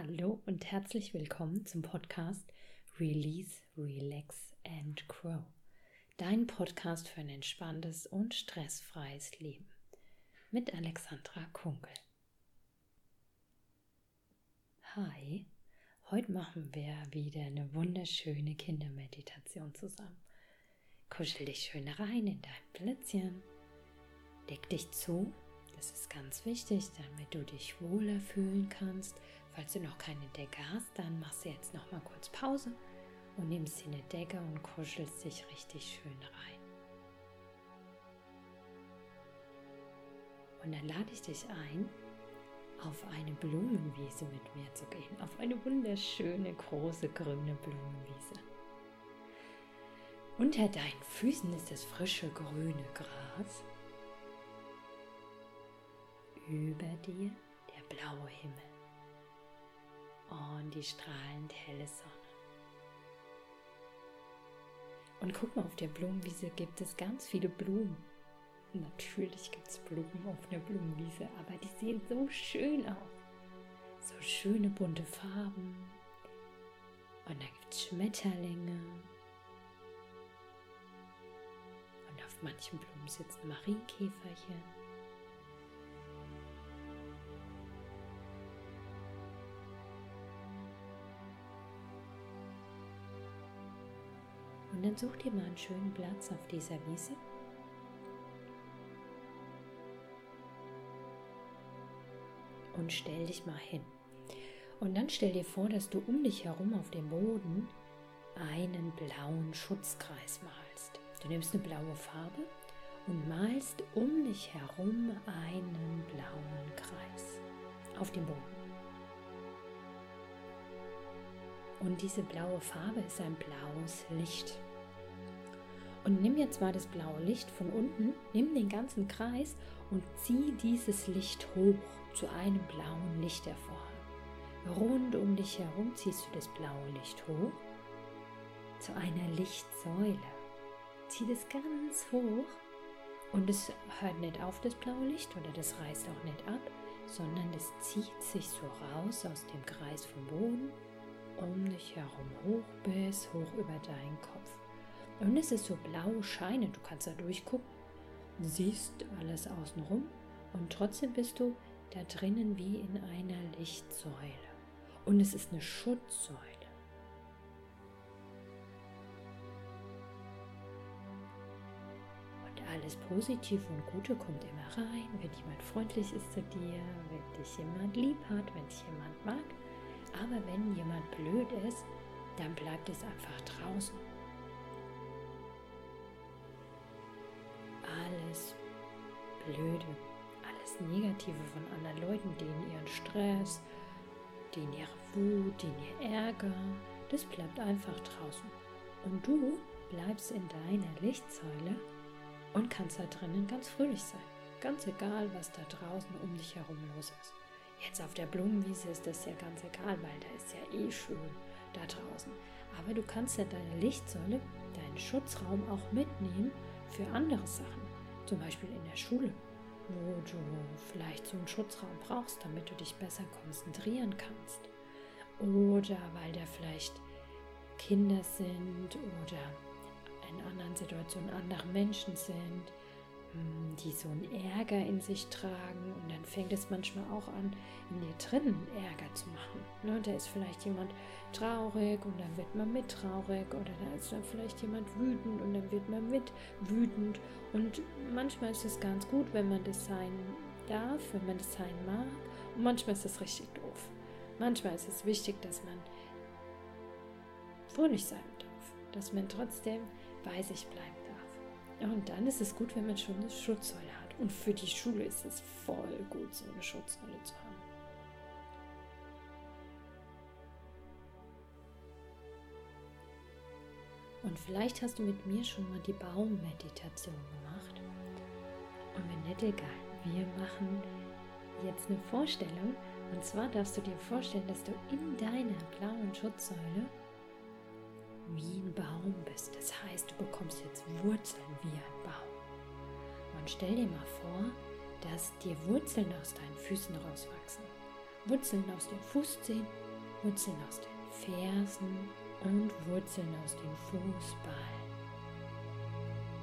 Hallo und herzlich willkommen zum Podcast Release, Relax and Grow. Dein Podcast für ein entspanntes und stressfreies Leben mit Alexandra Kunkel. Hi, heute machen wir wieder eine wunderschöne Kindermeditation zusammen. Kuschel dich schön rein in dein Plätzchen. Leg dich zu, das ist ganz wichtig, damit du dich wohler fühlen kannst Falls du noch keine Decke hast, dann machst du jetzt noch mal kurz Pause und nimmst dir eine Decke und kuschelst dich richtig schön rein. Und dann lade ich dich ein, auf eine Blumenwiese mit mir zu gehen, auf eine wunderschöne große grüne Blumenwiese. Unter deinen Füßen ist das frische grüne Gras. Über dir der blaue Himmel und die strahlend helle Sonne. Und guck mal, auf der Blumenwiese gibt es ganz viele Blumen. Natürlich gibt es Blumen auf einer Blumenwiese, aber die sehen so schön aus. So schöne bunte Farben. Und da gibt es Schmetterlinge. Und auf manchen Blumen sitzen Marienkäferchen. Dann such dir mal einen schönen Platz auf dieser Wiese. Und stell dich mal hin. Und dann stell dir vor, dass du um dich herum auf dem Boden einen blauen Schutzkreis malst. Du nimmst eine blaue Farbe und malst um dich herum einen blauen Kreis auf dem Boden. Und diese blaue Farbe ist ein blaues Licht. Und nimm jetzt mal das blaue Licht von unten, nimm den ganzen Kreis und zieh dieses Licht hoch zu einem blauen Lichtervorhang. Rund um dich herum ziehst du das blaue Licht hoch zu einer Lichtsäule. Zieh das ganz hoch und es hört nicht auf, das blaue Licht, oder das reißt auch nicht ab, sondern es zieht sich so raus aus dem Kreis vom Boden um dich herum hoch bis hoch über deinen Kopf. Und es ist so blau scheinend, du kannst da durchgucken, siehst alles außenrum und trotzdem bist du da drinnen wie in einer Lichtsäule. Und es ist eine Schutzsäule. Und alles Positive und Gute kommt immer rein, wenn jemand freundlich ist zu dir, wenn dich jemand lieb hat, wenn dich jemand mag. Aber wenn jemand blöd ist, dann bleibt es einfach draußen. Blöde, alles Negative von anderen Leuten, denen ihren Stress, denen ihre Wut, denen ihr Ärger, das bleibt einfach draußen. Und du bleibst in deiner Lichtsäule und kannst da drinnen ganz fröhlich sein. Ganz egal, was da draußen um dich herum los ist. Jetzt auf der Blumenwiese ist das ja ganz egal, weil da ist ja eh schön da draußen. Aber du kannst ja deine Lichtsäule, deinen Schutzraum auch mitnehmen für andere Sachen. Zum Beispiel in der Schule, wo du vielleicht so einen Schutzraum brauchst, damit du dich besser konzentrieren kannst. Oder weil da vielleicht Kinder sind oder in anderen Situationen andere Menschen sind, die so einen Ärger in sich tragen und dann fängt es manchmal auch an, in dir drinnen Ärger zu machen. Ne? Da ist vielleicht jemand traurig und dann wird man mit traurig oder da ist dann vielleicht jemand wütend und dann wird man mit wütend und manchmal ist es ganz gut, wenn man das sein darf, wenn man das sein mag und manchmal ist es richtig doof. Manchmal ist es wichtig, dass man fröhlich sein darf, dass man trotzdem bei sich darf. Und dann ist es gut, wenn man schon eine Schutzsäule hat. Und für die Schule ist es voll gut, so eine Schutzsäule zu haben. Und vielleicht hast du mit mir schon mal die Baummeditation gemacht. Und nicht egal, wir machen jetzt eine Vorstellung. Und zwar darfst du dir vorstellen, dass du in deiner blauen Schutzsäule wie ein Baum bist. Das heißt, du bekommst jetzt Wurzeln wie ein Baum. Und stell dir mal vor, dass dir Wurzeln aus deinen Füßen rauswachsen. Wurzeln aus den Fußzehen, Wurzeln aus den Fersen und Wurzeln aus den Fußballen.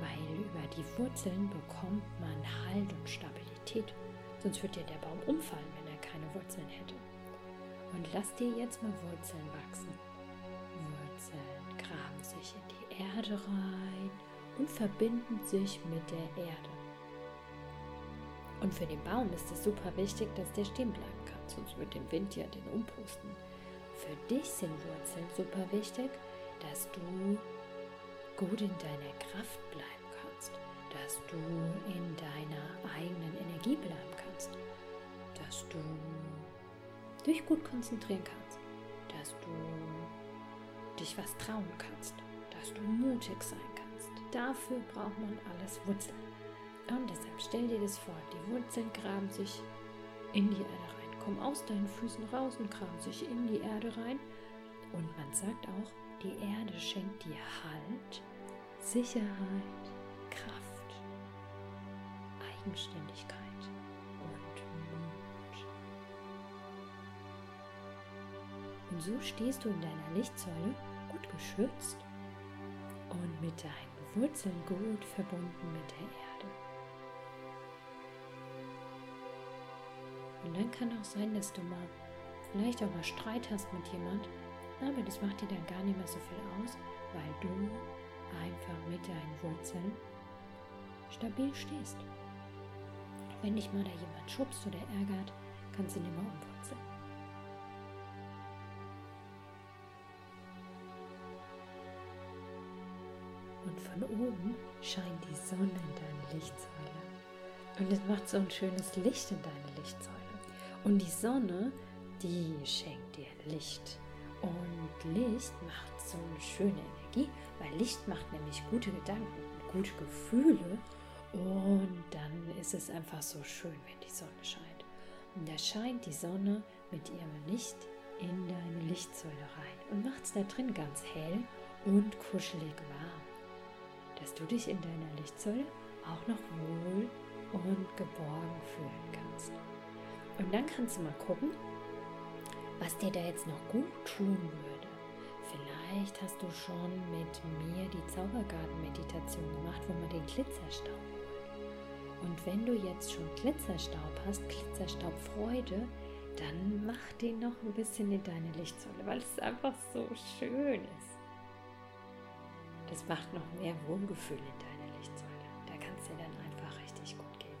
Weil über die Wurzeln bekommt man Halt und Stabilität. Sonst würde ja der Baum umfallen, wenn er keine Wurzeln hätte. Und lass dir jetzt mal Wurzeln wachsen. Wurzeln Erde rein und verbinden sich mit der Erde. Und für den Baum ist es super wichtig, dass der stehen bleiben kann, sonst wird dem Wind ja den umpusten. Für dich sind Wurzeln super wichtig, dass du gut in deiner Kraft bleiben kannst, dass du in deiner eigenen Energie bleiben kannst, dass du dich gut konzentrieren kannst, dass du dich was trauen kannst, dass du mutig sein kannst. Dafür braucht man alles Wurzeln. Und deshalb stell dir das vor, die Wurzeln graben sich in die Erde rein, kommen aus deinen Füßen raus und graben sich in die Erde rein. Und man sagt auch, die Erde schenkt dir Halt, Sicherheit, Kraft, Eigenständigkeit Und so stehst du in deiner Lichtsäule gut geschützt und mit deinen Wurzeln gut verbunden mit der Erde. Und dann kann auch sein, dass du mal vielleicht auch mal Streit hast mit jemand, aber das macht dir dann gar nicht mehr so viel aus, weil du einfach mit deinen Wurzeln stabil stehst. Wenn dich mal da jemand schubst oder ärgert, kannst du ihn immer umwurzeln. Und von oben scheint die Sonne in deine Lichtsäule. Und es macht so ein schönes Licht in deine Lichtsäule. Und die Sonne, die schenkt dir Licht. Und Licht macht so eine schöne Energie, weil Licht macht nämlich gute Gedanken, gute Gefühle. Und dann ist es einfach so schön, wenn die Sonne scheint. Und da scheint die Sonne mit ihrem Licht in deine Lichtsäule rein und macht es da drin ganz hell und kuschelig warm dass du dich in deiner Lichtsäule auch noch wohl und geborgen fühlen kannst. Und dann kannst du mal gucken, was dir da jetzt noch gut tun würde. Vielleicht hast du schon mit mir die Zaubergarten-Meditation gemacht, wo man den Glitzerstaub holt. Und wenn du jetzt schon Glitzerstaub hast, Glitzerstaubfreude, dann mach den noch ein bisschen in deine Lichtsäule, weil es einfach so schön ist. Das macht noch mehr Wohlgefühl in deiner Lichtsäule. Da kann es dir dann einfach richtig gut gehen.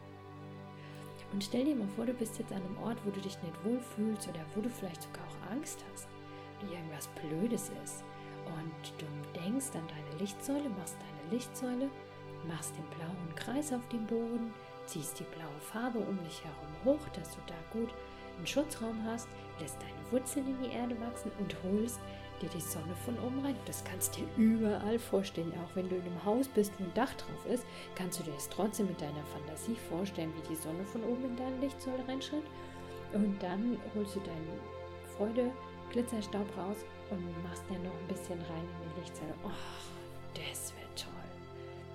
Und stell dir mal vor, du bist jetzt an einem Ort, wo du dich nicht wohlfühlst oder wo du vielleicht sogar auch Angst hast, wie irgendwas Blödes ist. Und du denkst an deine Lichtsäule, machst deine Lichtsäule, machst den blauen Kreis auf dem Boden, ziehst die blaue Farbe um dich herum hoch, dass du da gut einen Schutzraum hast, lässt deine Wurzeln in die Erde wachsen und holst dir die Sonne von oben rein. Das kannst du dir überall vorstellen. Auch wenn du in einem Haus bist, wo ein Dach drauf ist, kannst du dir das trotzdem mit deiner Fantasie vorstellen, wie die Sonne von oben in deine Lichtsäule reinscheint. Und dann holst du deinen Freude, Glitzerstaub raus und machst dann noch ein bisschen rein in die Lichtsäule. Oh, das wird toll.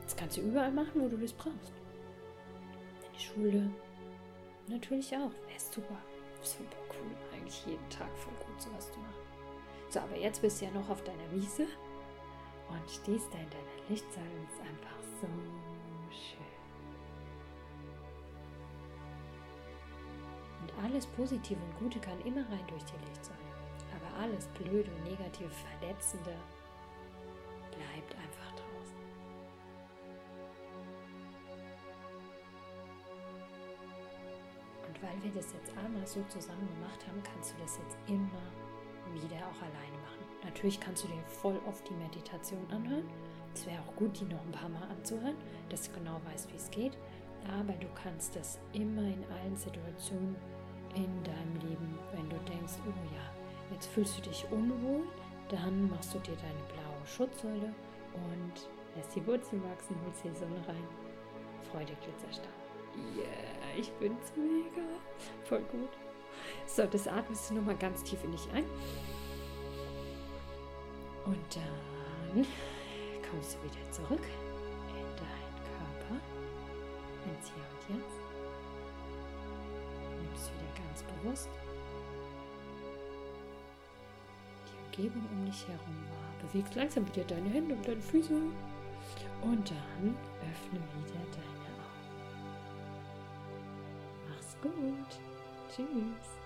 Das kannst du überall machen, wo du das brauchst. In die Schule. Natürlich auch. Wäre super. Super cool. Eigentlich jeden Tag voll gut sowas zu machen. So, aber jetzt bist du ja noch auf deiner Wiese und stehst da in deiner Lichtsäule und ist einfach so schön. Und alles Positive und Gute kann immer rein durch die Lichtsäule. Aber alles Blöde und Negative, Verletzende bleibt einfach weil wir das jetzt einmal so zusammen gemacht haben, kannst du das jetzt immer wieder auch alleine machen. Natürlich kannst du dir voll oft die Meditation anhören. Es wäre auch gut, die noch ein paar Mal anzuhören, dass du genau weißt, wie es geht. Aber du kannst das immer in allen Situationen in deinem Leben, wenn du denkst, oh ja, jetzt fühlst du dich unwohl, dann machst du dir deine blaue Schutzsäule und lässt die Wurzeln wachsen, holst die Sonne rein. Freude, Glitzerstaub. Yeah, ich bin's mega. Voll gut. So, das atmest du nochmal ganz tief in dich ein. Und dann kommst du wieder zurück in deinen Körper, ins Hier und Jetzt. Nimmst wieder ganz bewusst Umgebung um dich herum wahr. Bewegst langsam wieder deine Hände und deine Füße. Und dann öffne wieder deine Tschüss.